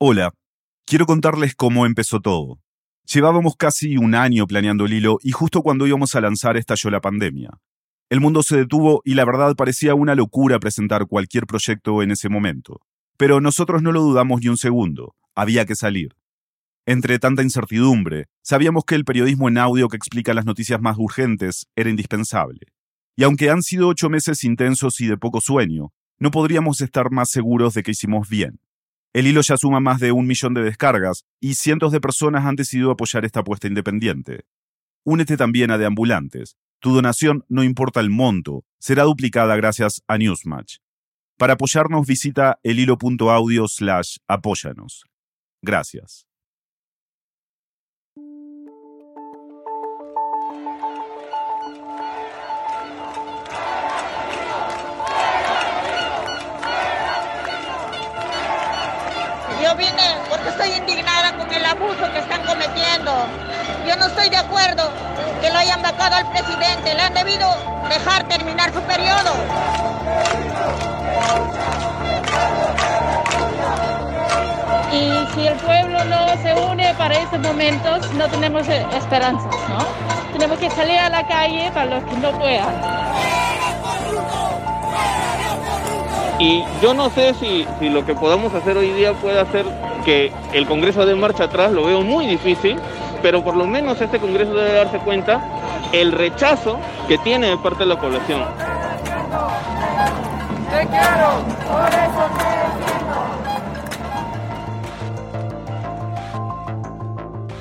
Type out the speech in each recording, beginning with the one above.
Hola, quiero contarles cómo empezó todo. Llevábamos casi un año planeando el hilo y justo cuando íbamos a lanzar estalló la pandemia. El mundo se detuvo y la verdad parecía una locura presentar cualquier proyecto en ese momento. Pero nosotros no lo dudamos ni un segundo, había que salir. Entre tanta incertidumbre, sabíamos que el periodismo en audio que explica las noticias más urgentes era indispensable. Y aunque han sido ocho meses intensos y de poco sueño, no podríamos estar más seguros de que hicimos bien. El hilo ya suma más de un millón de descargas y cientos de personas han decidido apoyar esta apuesta independiente. Únete también a Deambulantes. Tu donación, no importa el monto, será duplicada gracias a Newsmatch. Para apoyarnos visita elhilo.audio slash apóyanos. Gracias. Porque estoy indignada con el abuso que están cometiendo. Yo no estoy de acuerdo que lo hayan vacado al presidente. Le han debido dejar terminar su periodo. Y si el pueblo no se une para esos momentos, no tenemos esperanzas, ¿no? Tenemos que salir a la calle para los que no puedan. Y yo no sé si, si lo que podamos hacer hoy día puede hacer que el Congreso dé marcha atrás, lo veo muy difícil, pero por lo menos este Congreso debe darse cuenta el rechazo que tiene de parte de la población.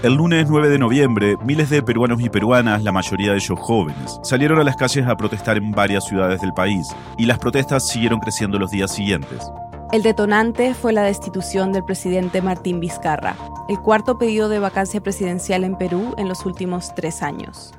El lunes 9 de noviembre, miles de peruanos y peruanas, la mayoría de ellos jóvenes, salieron a las calles a protestar en varias ciudades del país, y las protestas siguieron creciendo los días siguientes. El detonante fue la destitución del presidente Martín Vizcarra, el cuarto pedido de vacancia presidencial en Perú en los últimos tres años.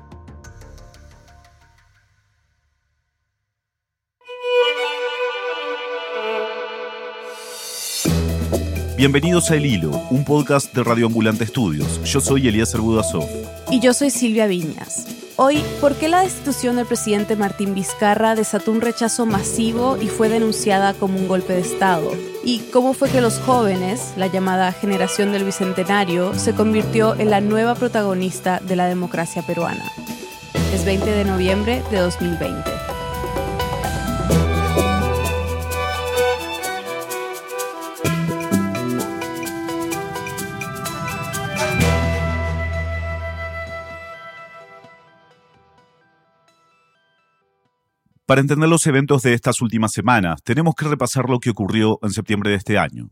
Bienvenidos a El Hilo, un podcast de Radio Ambulante Estudios. Yo soy Elías Budasov. Y yo soy Silvia Viñas. Hoy, ¿por qué la destitución del presidente Martín Vizcarra desató un rechazo masivo y fue denunciada como un golpe de Estado? ¿Y cómo fue que los jóvenes, la llamada generación del Bicentenario, se convirtió en la nueva protagonista de la democracia peruana? Es 20 de noviembre de 2020. Para entender los eventos de estas últimas semanas, tenemos que repasar lo que ocurrió en septiembre de este año.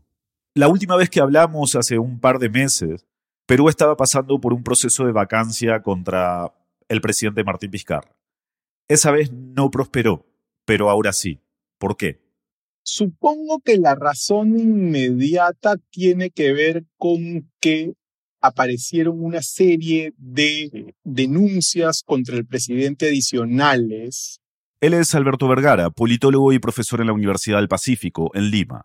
La última vez que hablamos, hace un par de meses, Perú estaba pasando por un proceso de vacancia contra el presidente Martín Vizcarra. Esa vez no prosperó, pero ahora sí. ¿Por qué? Supongo que la razón inmediata tiene que ver con que aparecieron una serie de denuncias contra el presidente adicionales él es Alberto Vergara, politólogo y profesor en la Universidad del Pacífico, en Lima.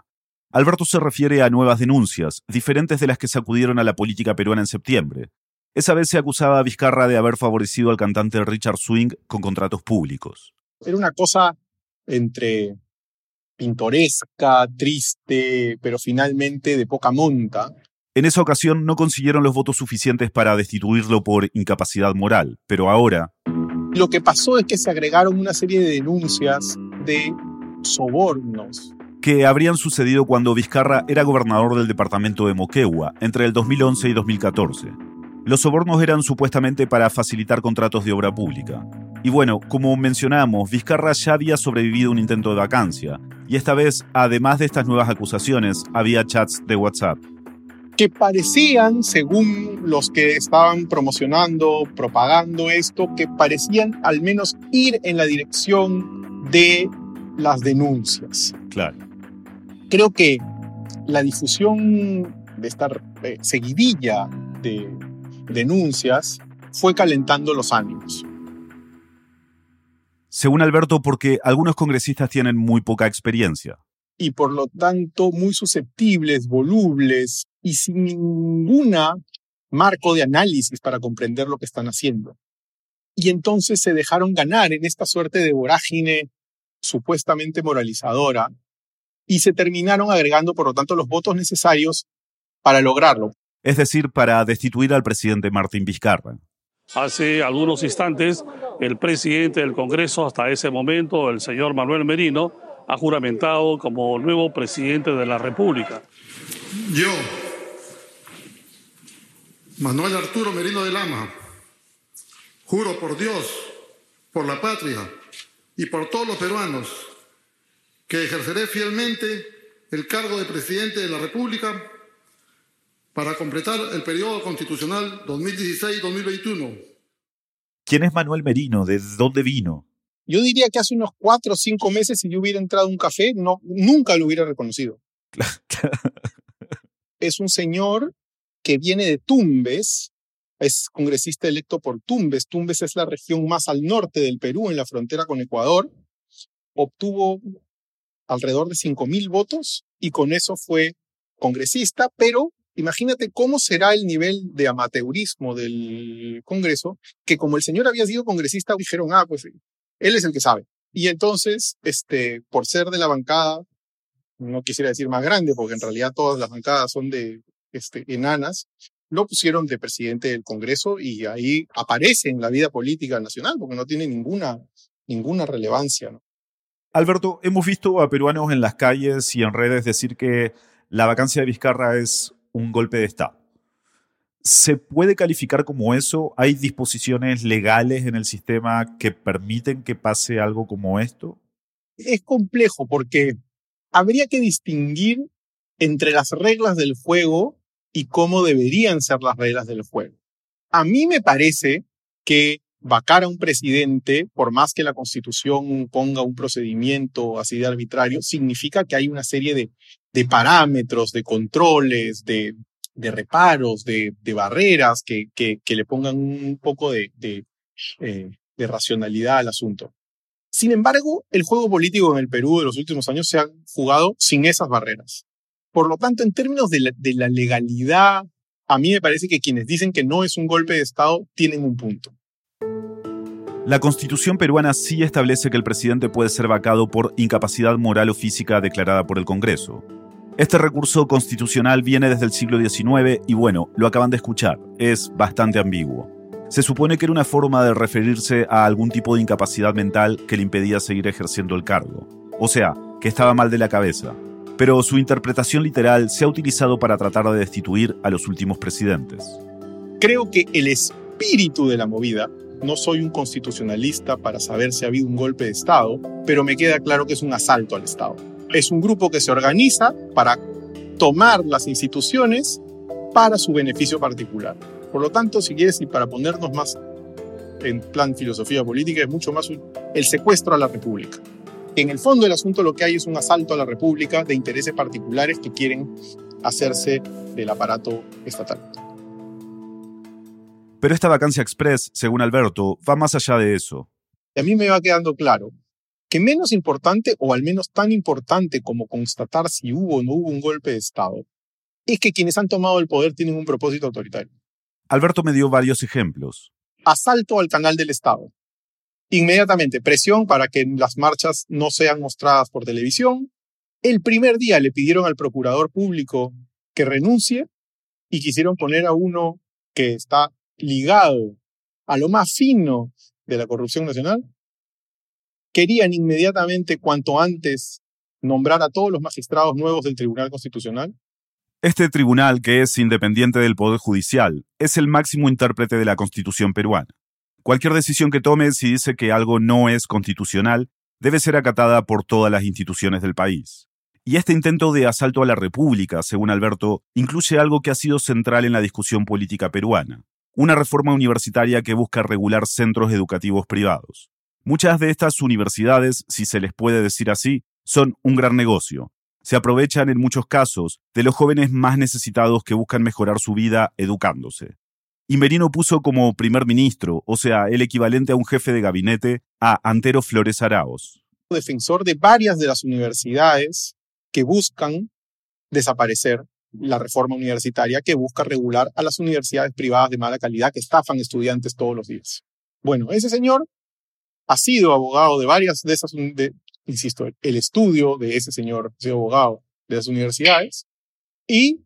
Alberto se refiere a nuevas denuncias, diferentes de las que sacudieron a la política peruana en septiembre. Esa vez se acusaba a Vizcarra de haber favorecido al cantante Richard Swing con contratos públicos. Era una cosa entre pintoresca, triste, pero finalmente de poca monta. En esa ocasión no consiguieron los votos suficientes para destituirlo por incapacidad moral, pero ahora, lo que pasó es que se agregaron una serie de denuncias de sobornos. Que habrían sucedido cuando Vizcarra era gobernador del departamento de Moquegua entre el 2011 y 2014. Los sobornos eran supuestamente para facilitar contratos de obra pública. Y bueno, como mencionamos, Vizcarra ya había sobrevivido un intento de vacancia, y esta vez, además de estas nuevas acusaciones, había chats de WhatsApp que parecían, según los que estaban promocionando, propagando esto, que parecían al menos ir en la dirección de las denuncias. Claro. Creo que la difusión de esta eh, seguidilla de denuncias fue calentando los ánimos. Según Alberto, porque algunos congresistas tienen muy poca experiencia. Y por lo tanto muy susceptibles, volubles, y sin ninguna marco de análisis para comprender lo que están haciendo. Y entonces se dejaron ganar en esta suerte de vorágine supuestamente moralizadora y se terminaron agregando, por lo tanto, los votos necesarios para lograrlo. Es decir, para destituir al presidente Martín Vizcarra. Hace algunos instantes, el presidente del Congreso, hasta ese momento, el señor Manuel Merino, ha juramentado como nuevo presidente de la República. Yo, Manuel Arturo Merino de Lama, juro por Dios, por la patria y por todos los peruanos que ejerceré fielmente el cargo de presidente de la República para completar el periodo constitucional 2016-2021. ¿Quién es Manuel Merino? ¿De dónde vino? Yo diría que hace unos cuatro o cinco meses, si yo hubiera entrado a un café, no, nunca lo hubiera reconocido. es un señor que viene de Tumbes, es congresista electo por Tumbes. Tumbes es la región más al norte del Perú, en la frontera con Ecuador. Obtuvo alrededor de 5.000 votos y con eso fue congresista, pero imagínate cómo será el nivel de amateurismo del Congreso, que como el señor había sido congresista, dijeron, ah, pues él es el que sabe. Y entonces, este, por ser de la bancada, no quisiera decir más grande, porque en realidad todas las bancadas son de este, enanas, lo pusieron de presidente del Congreso y ahí aparece en la vida política nacional, porque no tiene ninguna, ninguna relevancia. ¿no? Alberto, hemos visto a peruanos en las calles y en redes decir que la vacancia de Vizcarra es un golpe de Estado. ¿Se puede calificar como eso? ¿Hay disposiciones legales en el sistema que permiten que pase algo como esto? Es complejo porque habría que distinguir entre las reglas del juego y cómo deberían ser las reglas del juego. A mí me parece que vacar a un presidente, por más que la constitución ponga un procedimiento así de arbitrario, significa que hay una serie de, de parámetros, de controles, de, reparos, de, barreras que, le pongan un poco de, eh, de racionalidad al asunto. Sin embargo, el juego político en el Perú de los últimos años se ha jugado sin esas barreras. Por lo tanto, en términos de la, legalidad, a mí me parece que quienes dicen que no es un golpe de Estado tienen un punto. La constitución peruana sí establece que el presidente puede ser vacado por incapacidad moral o física declarada por el Congreso. Este recurso constitucional viene desde el siglo XIX y bueno, lo acaban de escuchar, es bastante ambiguo. Se supone que era una forma de referirse a algún tipo de incapacidad mental que le impedía seguir ejerciendo el cargo. O sea, que estaba mal de la cabeza. Pero su interpretación literal se ha utilizado para tratar de destituir a los últimos presidentes. Creo que el espíritu de la movida no soy un constitucionalista para saber si ha habido un golpe de Estado, pero me queda claro que es un asalto al Estado. Es un grupo que se organiza para tomar las instituciones para su beneficio particular. Por lo tanto, si quieres, y para ponernos más en plan filosofía política, es mucho más el secuestro a la República. En el fondo del asunto lo que hay es un asalto a la República de intereses particulares que quieren hacerse del aparato estatal. Pero esta vacancia express, según Alberto, va más allá de eso. A mí me va quedando claro que menos importante, o al menos tan importante como constatar si hubo o no hubo un golpe de Estado, es que quienes han tomado el poder tienen un propósito autoritario. Alberto me dio varios ejemplos. Asalto al canal del Estado. Inmediatamente, presión para que las marchas no sean mostradas por televisión. El primer día le pidieron al procurador público que renuncie y quisieron poner a uno que está ligado a lo más fino de la corrupción nacional, querían inmediatamente, cuanto antes, nombrar a todos los magistrados nuevos del Tribunal Constitucional. Este tribunal, que es independiente del Poder Judicial, es el máximo intérprete de la Constitución peruana. Cualquier decisión que tome si dice que algo no es constitucional debe ser acatada por todas las instituciones del país. Y este intento de asalto a la República, según Alberto, incluye algo que ha sido central en la discusión política peruana, una reforma universitaria que busca regular centros educativos privados. Muchas de estas universidades, si se les puede decir así, son un gran negocio. Se aprovechan en muchos casos de los jóvenes más necesitados que buscan mejorar su vida educándose. Y Merino puso como primer ministro, o sea, el equivalente a un jefe de gabinete, a Antero Flores Araos. Defensor de varias de las universidades que buscan desaparecer la reforma universitaria que busca regular a las universidades privadas de mala calidad que estafan estudiantes todos los días. Bueno, ese señor ha sido abogado de varias de esas, de, insisto, el estudio de ese señor, ese abogado de las universidades, y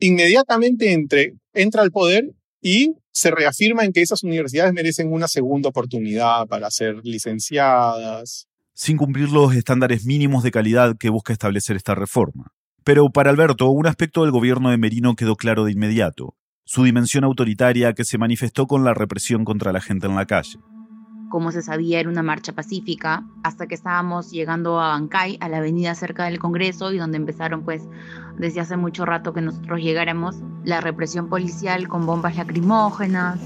inmediatamente entre, entra al poder y se reafirma en que esas universidades merecen una segunda oportunidad para ser licenciadas. Sin cumplir los estándares mínimos de calidad que busca establecer esta reforma. Pero para Alberto, un aspecto del gobierno de Merino quedó claro de inmediato, su dimensión autoritaria que se manifestó con la represión contra la gente en la calle. Como se sabía, era una marcha pacífica, hasta que estábamos llegando a Bancay, a la avenida cerca del Congreso, y donde empezaron, pues, desde hace mucho rato que nosotros llegáramos, la represión policial con bombas lacrimógenas.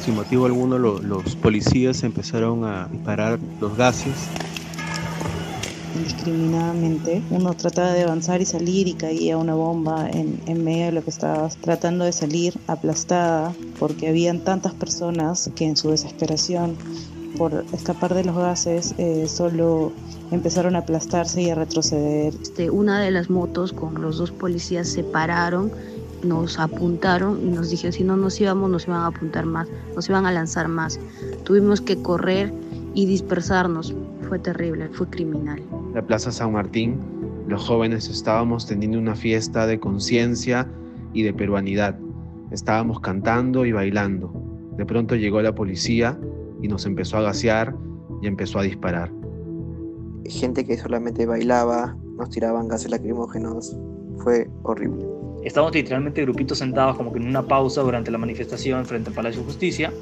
Sin motivo alguno, los policías empezaron a disparar los gases indiscriminadamente. Uno trataba de avanzar y salir y caía una bomba en, en medio de lo que estabas tratando de salir aplastada porque habían tantas personas que en su desesperación por escapar de los gases eh, solo empezaron a aplastarse y a retroceder. Este, una de las motos con los dos policías se pararon, nos apuntaron y nos dijeron si no nos íbamos nos iban a apuntar más, nos iban a lanzar más. Tuvimos que correr y dispersarnos. Fue terrible, fue criminal. La Plaza San Martín, los jóvenes estábamos teniendo una fiesta de conciencia y de peruanidad. Estábamos cantando y bailando. De pronto llegó la policía y nos empezó a gasear y empezó a disparar. Gente que solamente bailaba, nos tiraban gases lacrimógenos. Fue horrible. Estábamos literalmente grupitos sentados como que en una pausa durante la manifestación frente al Palacio de Justicia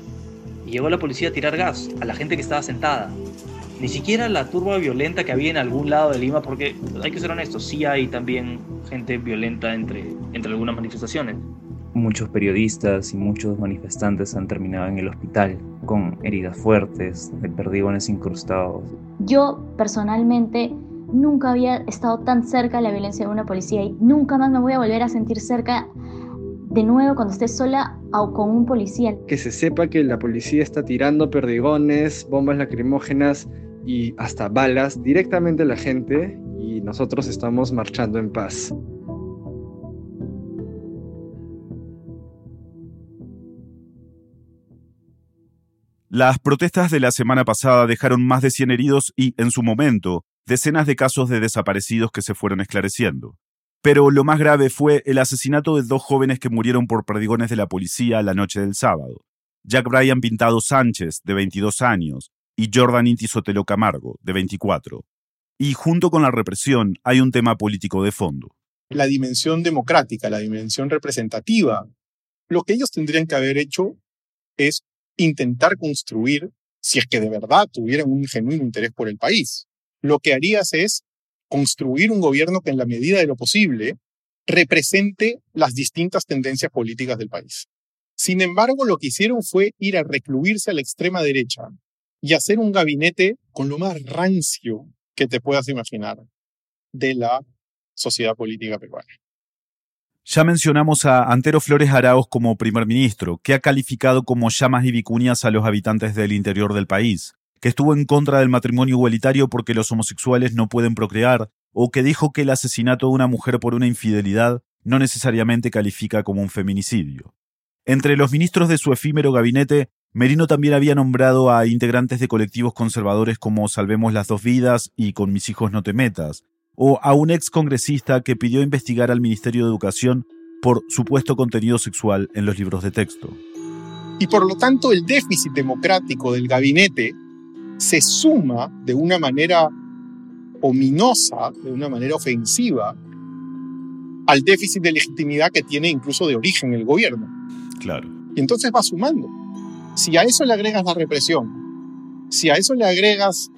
y llegó la policía a tirar gas a la gente que estaba sentada. Ni siquiera la turba violenta que había en algún lado de Lima, porque hay que ser honestos, sí hay también gente violenta entre, entre algunas manifestaciones. Muchos periodistas y muchos manifestantes han terminado en el hospital con heridas fuertes, de perdigones incrustados. Yo personalmente nunca había estado tan cerca de la violencia de una policía y nunca más me voy a volver a sentir cerca de nuevo cuando esté sola o con un policía. Que se sepa que la policía está tirando perdigones, bombas lacrimógenas y hasta balas directamente a la gente y nosotros estamos marchando en paz. Las protestas de la semana pasada dejaron más de 100 heridos y, en su momento, decenas de casos de desaparecidos que se fueron esclareciendo. Pero lo más grave fue el asesinato de dos jóvenes que murieron por perdigones de la policía la noche del sábado. Jack Bryan Pintado Sánchez, de 22 años, y Jordan Inti Sotelo Camargo, de 24. Y junto con la represión hay un tema político de fondo. La dimensión democrática, la dimensión representativa. Lo que ellos tendrían que haber hecho es intentar construir, si es que de verdad tuvieran un genuino interés por el país. Lo que harías es construir un gobierno que en la medida de lo posible represente las distintas tendencias políticas del país. Sin embargo, lo que hicieron fue ir a recluirse a la extrema derecha y hacer un gabinete con lo más rancio que te puedas imaginar de la sociedad política peruana. Ya mencionamos a Antero Flores Arauz como primer ministro, que ha calificado como llamas y vicuñas a los habitantes del interior del país, que estuvo en contra del matrimonio igualitario porque los homosexuales no pueden procrear, o que dijo que el asesinato de una mujer por una infidelidad no necesariamente califica como un feminicidio. Entre los ministros de su efímero gabinete, Merino también había nombrado a integrantes de colectivos conservadores como Salvemos las dos vidas y Con mis hijos no te metas, o a un ex congresista que pidió investigar al Ministerio de Educación por supuesto contenido sexual en los libros de texto. Y por lo tanto el déficit democrático del gabinete se suma de una manera ominosa, de una manera ofensiva, al déficit de legitimidad que tiene incluso de origen el gobierno. Claro. Y entonces va sumando. Si a eso le agregas la represión, si a eso le agregas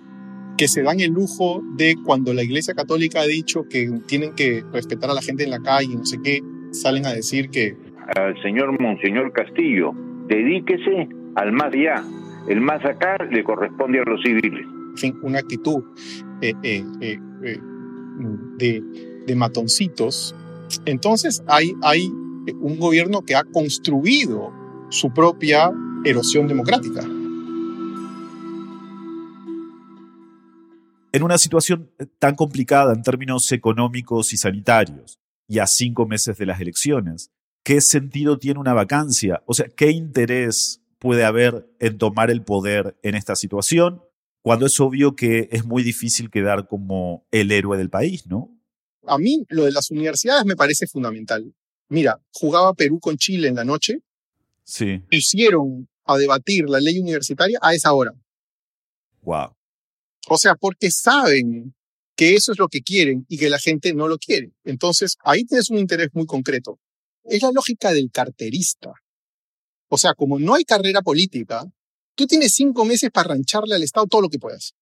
que se dan el lujo de cuando la Iglesia Católica ha dicho que tienen que respetar a la gente en la calle, no sé qué, salen a decir que... Al señor Monseñor Castillo, dedíquese al más allá, el más acá le corresponde a los civiles. En fin, una actitud eh, eh, eh, de, de, matoncitos. Entonces hay, hay un gobierno que ha construido su propia erosión democrática. En una situación tan complicada en términos económicos y sanitarios, y a cinco meses de las elecciones, ¿qué sentido tiene una vacancia? O sea, ¿qué interés puede haber en tomar el poder en esta situación, cuando es obvio que es muy difícil quedar como el héroe del país, ¿no? A mí lo de las universidades me parece fundamental. Mira, jugaba Perú con Chile en la noche. Sí. Hicieron a debatir la ley universitaria a esa hora. Wow. O sea, porque saben que eso es lo que quieren y que la gente no lo quiere. Entonces, ahí tienes un interés muy concreto. Es la lógica del carterista. O sea, como no hay carrera política, tú tienes cinco meses para rancharle al Estado todo lo que puedas.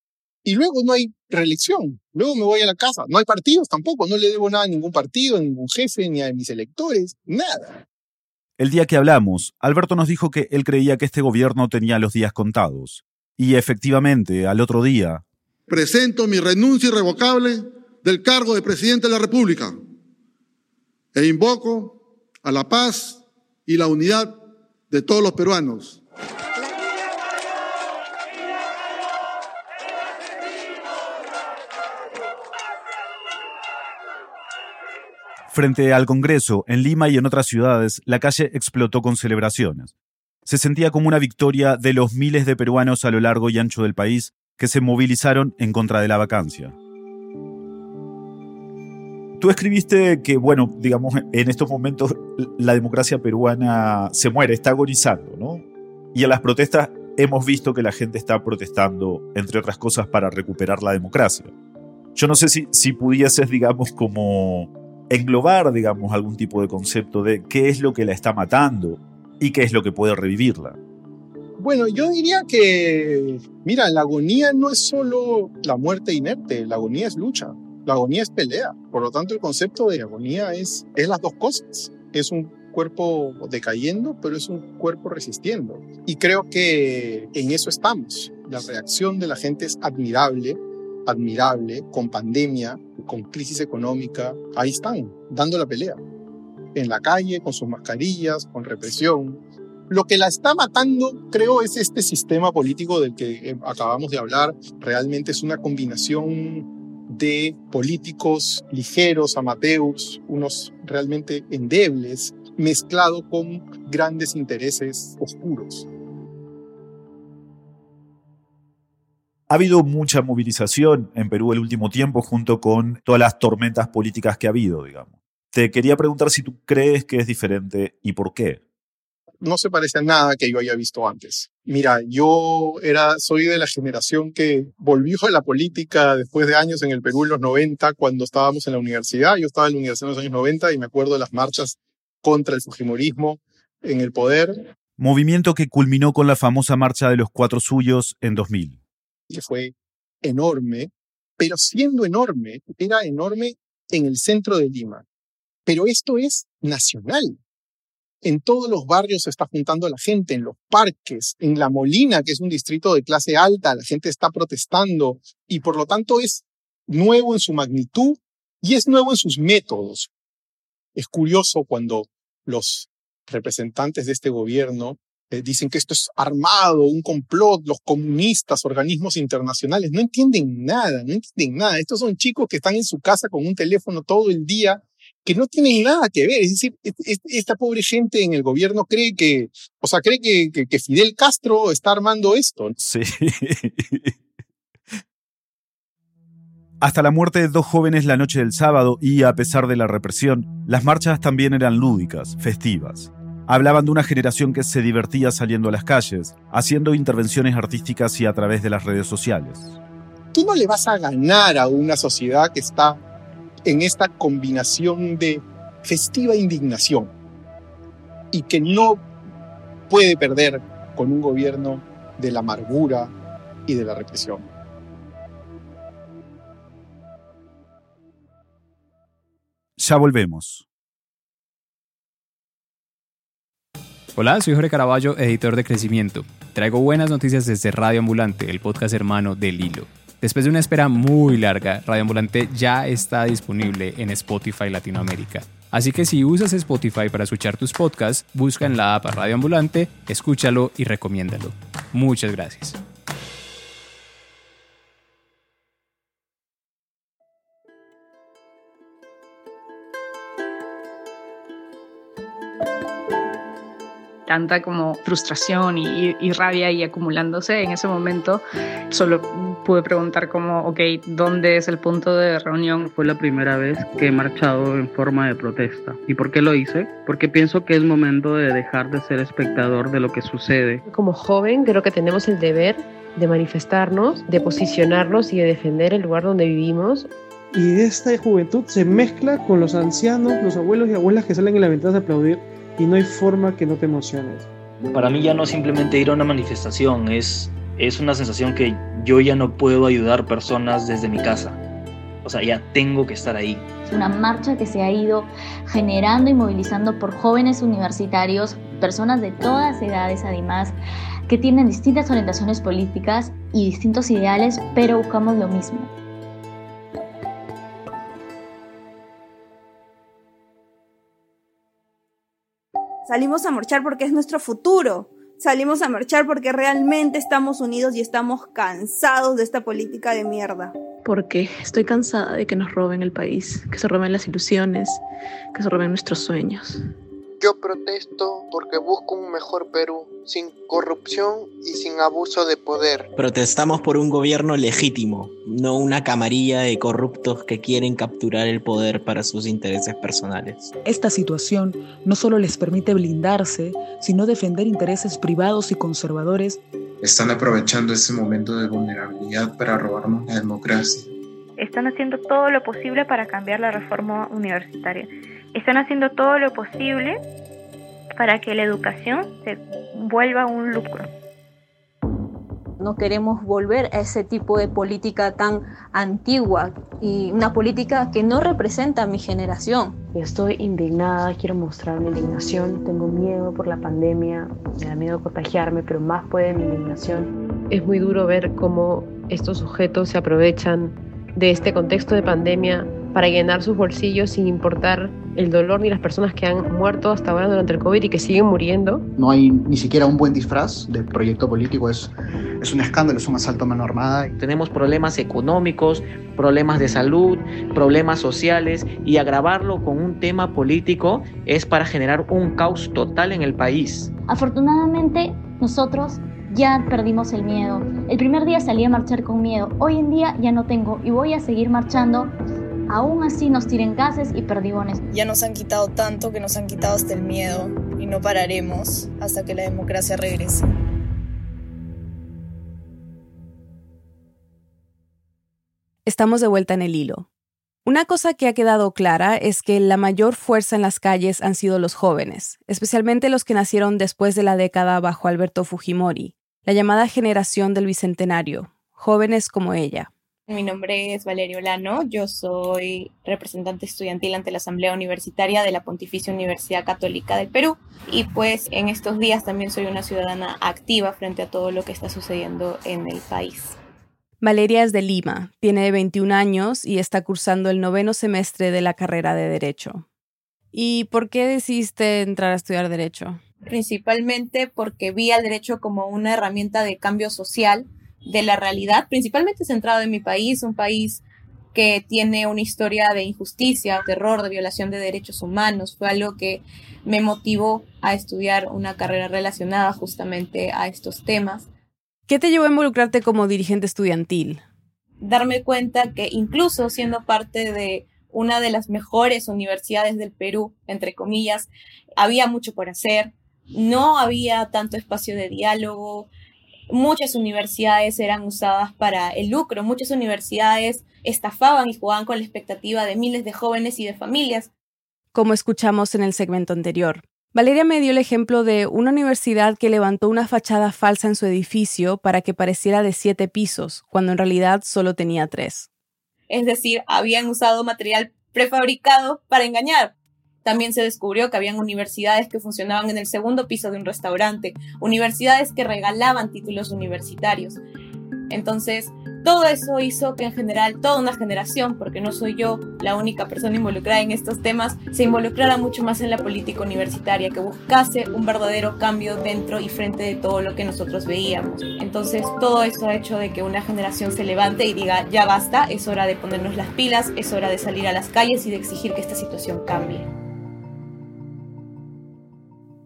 Y luego no hay reelección. Luego me voy a la casa. No hay partidos tampoco. No le debo nada a ningún partido, a ningún jefe, ni a mis electores. Nada. El día que hablamos, Alberto nos dijo que él creía que este gobierno tenía los días contados. Y efectivamente, al otro día... Presento mi renuncia irrevocable del cargo de presidente de la República e invoco a la paz y la unidad de todos los peruanos. Frente al Congreso, en Lima y en otras ciudades, la calle explotó con celebraciones. Se sentía como una victoria de los miles de peruanos a lo largo y ancho del país que se movilizaron en contra de la vacancia. Tú escribiste que, bueno, digamos, en estos momentos la democracia peruana se muere, está agonizando, ¿no? Y en las protestas hemos visto que la gente está protestando, entre otras cosas, para recuperar la democracia. Yo no sé si, si pudieses, digamos, como englobar, digamos, algún tipo de concepto de qué es lo que la está matando y qué es lo que puede revivirla. Bueno, yo diría que, mira, la agonía no es solo la muerte inerte, la agonía es lucha, la agonía es pelea. Por lo tanto, el concepto de agonía es, es las dos cosas. Es un cuerpo decayendo, pero es un cuerpo resistiendo. Y creo que en eso estamos. La reacción de la gente es admirable, admirable, con pandemia, con crisis económica, ahí están, dando la pelea. En la calle, con sus mascarillas, con represión. Lo que la está matando, creo, es este sistema político del que eh, acabamos de hablar. Realmente es una combinación de políticos ligeros, amateurs, unos realmente endebles, mezclado con grandes intereses oscuros. Ha habido mucha movilización en Perú el último tiempo junto con todas las tormentas políticas que ha habido, digamos. Te quería preguntar si tú crees que es diferente y por qué. No se parece a nada que yo haya visto antes. Mira, yo era, soy de la generación que volvió a la política después de años en el Perú en los 90, cuando estábamos en la universidad. Yo estaba en la universidad en los años 90 y me acuerdo de las marchas contra el Fujimorismo en el poder. Movimiento que culminó con la famosa marcha de los cuatro suyos en 2000 que fue enorme, pero siendo enorme, era enorme en el centro de Lima. Pero esto es nacional. En todos los barrios se está juntando la gente, en los parques, en La Molina, que es un distrito de clase alta, la gente está protestando y por lo tanto es nuevo en su magnitud y es nuevo en sus métodos. Es curioso cuando los representantes de este gobierno eh, dicen que esto es armado, un complot, los comunistas, organismos internacionales, no entienden nada, no entienden nada. Estos son chicos que están en su casa con un teléfono todo el día, que no tienen nada que ver. Es decir, esta pobre gente en el gobierno cree que, o sea, cree que, que, que Fidel Castro está armando esto. Sí. Hasta la muerte de dos jóvenes la noche del sábado y a pesar de la represión, las marchas también eran lúdicas, festivas. Hablaban de una generación que se divertía saliendo a las calles, haciendo intervenciones artísticas y a través de las redes sociales. Tú no le vas a ganar a una sociedad que está en esta combinación de festiva indignación y que no puede perder con un gobierno de la amargura y de la represión. Ya volvemos. Hola, soy Jorge Caraballo, editor de Crecimiento. Traigo buenas noticias desde Radio Ambulante, el podcast hermano del Hilo. Después de una espera muy larga, Radio Ambulante ya está disponible en Spotify Latinoamérica. Así que si usas Spotify para escuchar tus podcasts, busca en la app Radio Ambulante, escúchalo y recomiéndalo. Muchas gracias. Tanta como frustración y, rabia y acumulándose en ese momento, solo pude preguntar como, ok, ¿dónde es el punto de reunión? Fue la primera vez que he marchado en forma de protesta. ¿Y por qué lo hice? Porque pienso que es momento de dejar de ser espectador de lo que sucede. Como joven creo que tenemos el deber de manifestarnos, de posicionarnos y de defender el lugar donde vivimos. Y esta juventud se mezcla con los ancianos, los abuelos y abuelas que salen en la ventana a aplaudir y no hay forma que no te emociones. Para mí ya no simplemente ir a una manifestación, es, es una sensación que yo ya no puedo ayudar personas desde mi casa. O sea, ya tengo que estar ahí. Es una marcha que se ha ido generando y movilizando por jóvenes universitarios, personas de todas edades además, que tienen distintas orientaciones políticas y distintos ideales, pero buscamos lo mismo. Salimos a marchar porque es nuestro futuro. Salimos a marchar porque realmente estamos unidos y estamos cansados de esta política de mierda. Porque estoy cansada de que nos roben el país, que se roben las ilusiones, que se roben nuestros sueños. Yo protesto porque busco un mejor Perú, sin corrupción y sin abuso de poder. Protestamos por un gobierno legítimo, no una camarilla de corruptos que quieren capturar el poder para sus intereses personales. Esta situación no solo les permite blindarse, sino defender intereses privados y conservadores. Están aprovechando ese momento de vulnerabilidad para robarnos la democracia. Están haciendo todo lo posible para cambiar la reforma universitaria están haciendo todo lo posible para que la educación se vuelva un lucro. No queremos volver a ese tipo de política tan antigua y una política que no representa a mi generación. Estoy indignada, quiero mostrar mi indignación, tengo miedo por la pandemia, me da miedo contagiarme, pero más puede mi indignación. Es muy duro ver cómo estos sujetos se aprovechan de este contexto de pandemia para llenar sus bolsillos sin importar el dolor ni las personas que han muerto hasta ahora durante el COVID y que siguen muriendo. No hay ni siquiera un buen disfraz de proyecto político, es, es un escándalo, es un asalto a mano armada. Tenemos problemas económicos, problemas de salud, problemas sociales y agravarlo con un tema político es para generar un caos total en el país. Afortunadamente, nosotros ya perdimos el miedo. El primer día salí a marchar con miedo, hoy en día ya no tengo y voy a seguir marchando aún así nos tiren gases y perdigones. Ya nos han quitado tanto que nos han quitado hasta el miedo y no pararemos hasta que la democracia regrese. Estamos de vuelta en el hilo. Una cosa que ha quedado clara es que la mayor fuerza en las calles han sido los jóvenes, especialmente los que nacieron después de la década bajo Alberto Fujimori, la llamada generación del Bicentenario, jóvenes como ella. Mi nombre es Valerio Lano, yo soy representante estudiantil ante la Asamblea Universitaria de la Pontificia Universidad Católica del Perú y pues en estos días también soy una ciudadana activa frente a todo lo que está sucediendo en el país. Valeria es de Lima, tiene 21 años y está cursando el noveno semestre de la carrera de Derecho. ¿Y por qué decidiste entrar a estudiar Derecho? Principalmente porque vi al derecho como una herramienta de cambio social de la realidad, principalmente centrado en mi país, un país que tiene una historia de injusticia, terror, de violación de derechos humanos. Fue algo que me motivó a estudiar una carrera relacionada justamente a estos temas. ¿Qué te llevó a involucrarte como dirigente estudiantil? Darme cuenta que incluso siendo parte de una de las mejores universidades del Perú, entre comillas, había mucho por hacer, no había tanto espacio de diálogo, muchas universidades eran usadas para el lucro, muchas universidades estafaban y jugaban con la expectativa de miles de jóvenes y de familias. Como escuchamos en el segmento anterior, Valeria me dio el ejemplo de una universidad que levantó una fachada falsa en su edificio para que pareciera de siete pisos, cuando en realidad solo tenía tres. Es decir, habían usado material prefabricado para engañar. También se descubrió que habían universidades que funcionaban en el segundo piso de un restaurante, universidades que regalaban títulos universitarios. Entonces, todo eso hizo que en general toda una generación, porque no soy yo la única persona involucrada en estos temas, se involucrara mucho más en la política universitaria, que buscase un verdadero cambio dentro y frente de todo lo que nosotros veíamos. Entonces todo eso ha hecho de que una generación se levante y diga, ya basta, es hora de ponernos las pilas, es hora de salir a las calles y de exigir que esta situación cambie.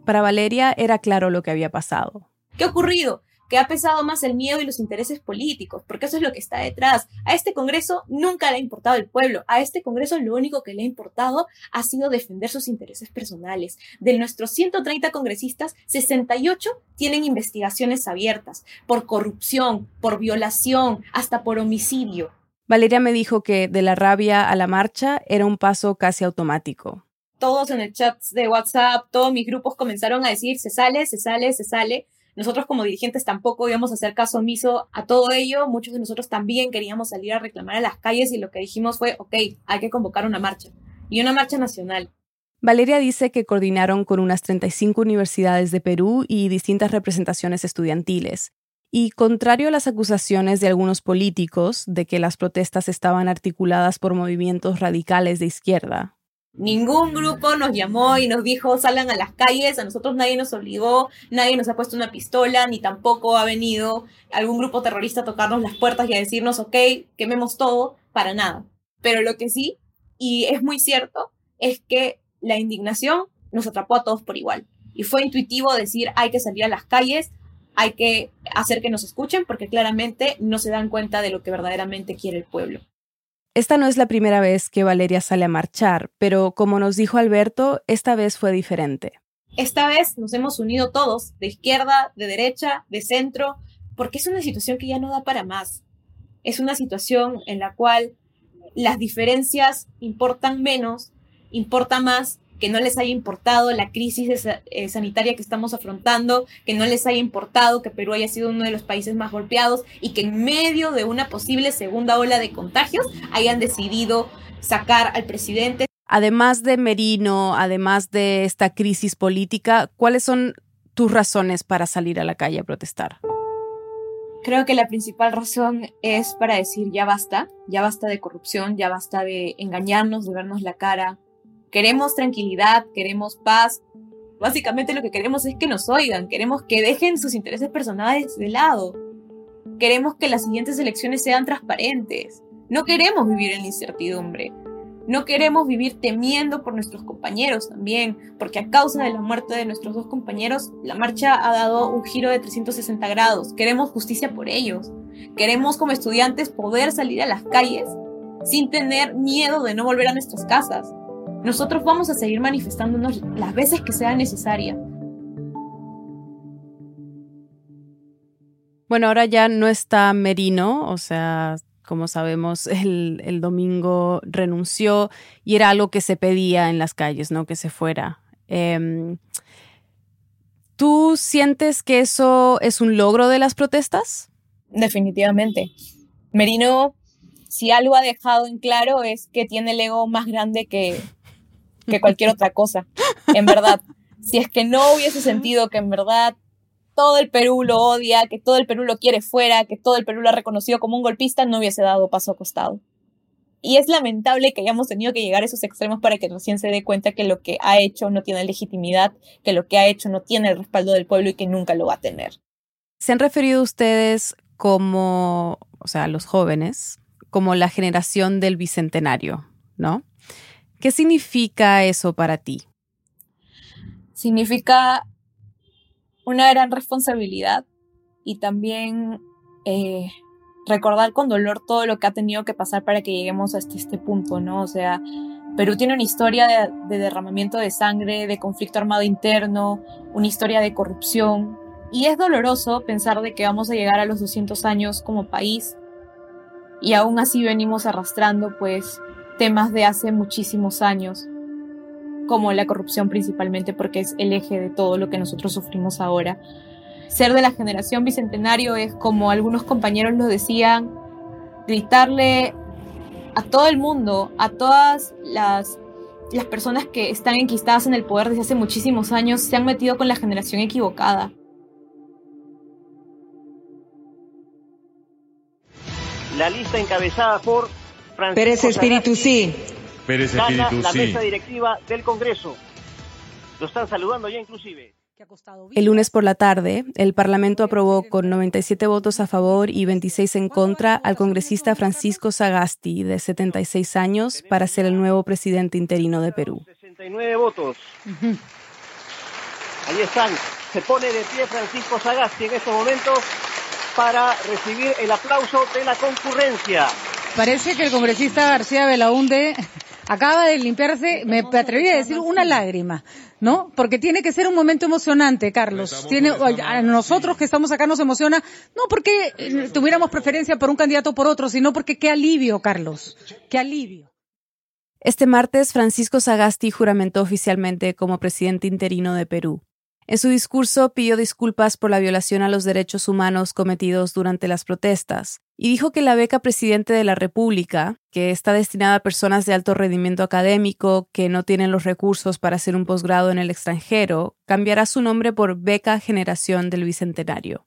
Para Valeria era claro lo que había pasado. ¿Qué ha ocurrido? que ha pesado más el miedo y los intereses políticos, porque eso es lo que está detrás. A este Congreso nunca le ha importado el pueblo, a este Congreso lo único que le ha importado ha sido defender sus intereses personales. De nuestros 130 congresistas, 68 tienen investigaciones abiertas por corrupción, por violación, hasta por homicidio. Valeria me dijo que de la rabia a la marcha era un paso casi automático. Todos en el chat de WhatsApp, todos mis grupos comenzaron a decir, se sale, se sale, se sale. Nosotros como dirigentes tampoco íbamos a hacer caso omiso a todo ello. Muchos de nosotros también queríamos salir a reclamar a las calles y lo que dijimos fue, ok, hay que convocar una marcha. Y una marcha nacional. Valeria dice que coordinaron con unas 35 universidades de Perú y distintas representaciones estudiantiles. Y contrario a las acusaciones de algunos políticos de que las protestas estaban articuladas por movimientos radicales de izquierda, Ningún grupo nos llamó y nos dijo salgan a las calles, a nosotros nadie nos obligó, nadie nos ha puesto una pistola, ni tampoco ha venido algún grupo terrorista a tocarnos las puertas y a decirnos, ok, quememos todo, para nada. Pero lo que sí, y es muy cierto, es que la indignación nos atrapó a todos por igual. Y fue intuitivo decir, hay que salir a las calles, hay que hacer que nos escuchen, porque claramente no se dan cuenta de lo que verdaderamente quiere el pueblo. Esta no es la primera vez que Valeria sale a marchar, pero como nos dijo Alberto, esta vez fue diferente. Esta vez nos hemos unido todos, de izquierda, de derecha, de centro, porque es una situación que ya no da para más. Es una situación en la cual las diferencias importan menos, importa más que no les haya importado la crisis eh, sanitaria que estamos afrontando, que no les haya importado que Perú haya sido uno de los países más golpeados y que en medio de una posible segunda ola de contagios hayan decidido sacar al presidente. Además de Merino, además de esta crisis política, ¿cuáles son tus razones para salir a la calle a protestar? Creo que la principal razón es para decir ya basta, ya basta de corrupción, ya basta de engañarnos, de vernos la cara, Queremos tranquilidad, queremos paz. Básicamente lo que queremos es que nos oigan, queremos que dejen sus intereses personales de lado. Queremos que las siguientes elecciones sean transparentes. No queremos vivir en la incertidumbre. No queremos vivir temiendo por nuestros compañeros también, porque a causa de la muerte de nuestros dos compañeros, la marcha ha dado un giro de 360 grados. Queremos justicia por ellos. Queremos como estudiantes poder salir a las calles sin tener miedo de no volver a nuestras casas. Nosotros vamos a seguir manifestándonos las veces que sea necesaria. Bueno, ahora ya no está Merino, o sea, como sabemos, el, domingo renunció y era algo que se pedía en las calles, ¿no? Que se fuera. Em, ¿Tú sientes que eso es un logro de las protestas? Definitivamente. Merino, si algo ha dejado en claro es que tiene el ego más grande que, que cualquier otra cosa, en verdad. Si es que no hubiese sentido que en verdad todo el Perú lo odia, que todo el Perú lo quiere fuera, que todo el Perú lo ha reconocido como un golpista, no hubiese dado paso a costado. Y es lamentable que hayamos tenido que llegar a esos extremos para que recién se dé cuenta que lo que ha hecho no tiene legitimidad, que lo que ha hecho no tiene el respaldo del pueblo y que nunca lo va a tener. ¿Se han referido ustedes como, o sea, los jóvenes, como la generación del bicentenario, ¿no? ¿Qué significa eso para ti? Significa una gran responsabilidad y también eh, recordar con dolor todo lo que ha tenido que pasar para que lleguemos hasta este punto, ¿no? O sea, Perú tiene una historia de, de, derramamiento de sangre, de conflicto armado interno, una historia de corrupción. Y es doloroso pensar de que vamos a llegar a los 200 años como país y aún así venimos arrastrando pues temas de hace muchísimos años, como la corrupción principalmente porque es el eje de todo lo que nosotros sufrimos ahora. Ser de la generación bicentenario es, como algunos compañeros lo decían, gritarle a todo el mundo, a todas las, las personas que están enquistadas en el poder desde hace muchísimos años, se han metido con la generación equivocada. La lista encabezada por Pérez Espíritu sí. Pérez Espíritu la mesa directiva del Congreso. Lo están saludando ya inclusive. El lunes por la tarde, el Parlamento aprobó con 97 votos a favor y 26 en contra al congresista Francisco Sagasti, de 76 años, para ser el nuevo presidente interino de Perú. 69 votos. Ahí están. Se pone de pie Francisco Sagasti en estos momentos para recibir el aplauso de la concurrencia. Parece que el congresista García Belaunde acaba de limpiarse, me atreví a decir, una lágrima, ¿no? Porque tiene que ser un momento emocionante, Carlos. Tiene, a nosotros que estamos acá nos emociona, no porque eh, tuviéramos preferencia por un candidato o por otro, sino porque qué alivio, Carlos, qué alivio. Este martes, Francisco Sagasti juramentó oficialmente como presidente interino de Perú. En su discurso pidió disculpas por la violación a los derechos humanos cometidos durante las protestas y dijo que la beca Presidente de la República, que está destinada a personas de alto rendimiento académico que no tienen los recursos para hacer un posgrado en el extranjero, cambiará su nombre por Beca Generación del Bicentenario.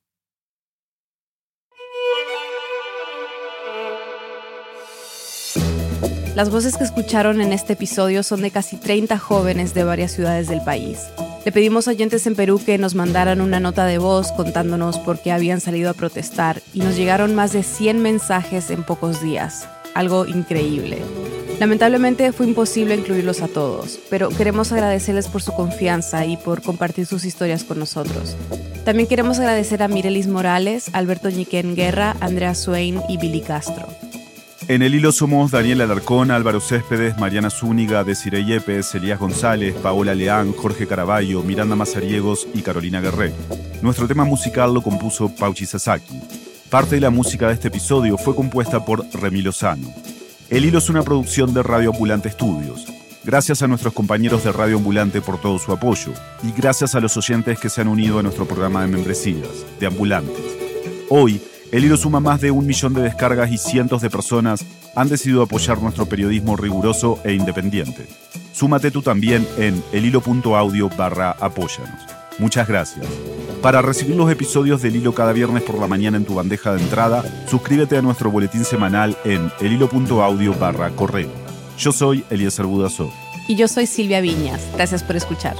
Las voces que escucharon en este episodio son de casi 30 jóvenes de varias ciudades del país. Le pedimos a oyentes en Perú que nos mandaran una nota de voz contándonos por qué habían salido a protestar y nos llegaron más de 100 mensajes en pocos días. Algo increíble. Lamentablemente fue imposible incluirlos a todos, pero queremos agradecerles por su confianza y por compartir sus historias con nosotros. También queremos agradecer a Mirelis Morales, Alberto Ñiquén Guerra, Andrea Swain y Billy Castro. En el hilo somos Daniel Alarcón, Álvaro Céspedes, Mariana Zúñiga, Desiree Yepes, Elías González, Paola Leán, Jorge Caraballo, Miranda Mazariegos y Carolina Guerrero. Nuestro tema musical lo compuso Pauchi Sasaki. Parte de la música de este episodio fue compuesta por Remi Lozano. El hilo es una producción de Radio Ambulante Estudios. Gracias a nuestros compañeros de Radio Ambulante por todo su apoyo y gracias a los oyentes que se han unido a nuestro programa de membresías, de Ambulantes. Hoy, el hilo suma más de un millón de descargas y cientos de personas han decidido apoyar nuestro periodismo riguroso e independiente. Súmate tú también en elhilo.audio barra apóyanos. Muchas gracias. Para recibir los episodios del Hilo cada viernes por la mañana en tu bandeja de entrada, suscríbete a nuestro boletín semanal en elhilo.audio barra correo. Yo soy Eliezer Budasov. Y yo soy Silvia Viñas. Gracias por escuchar.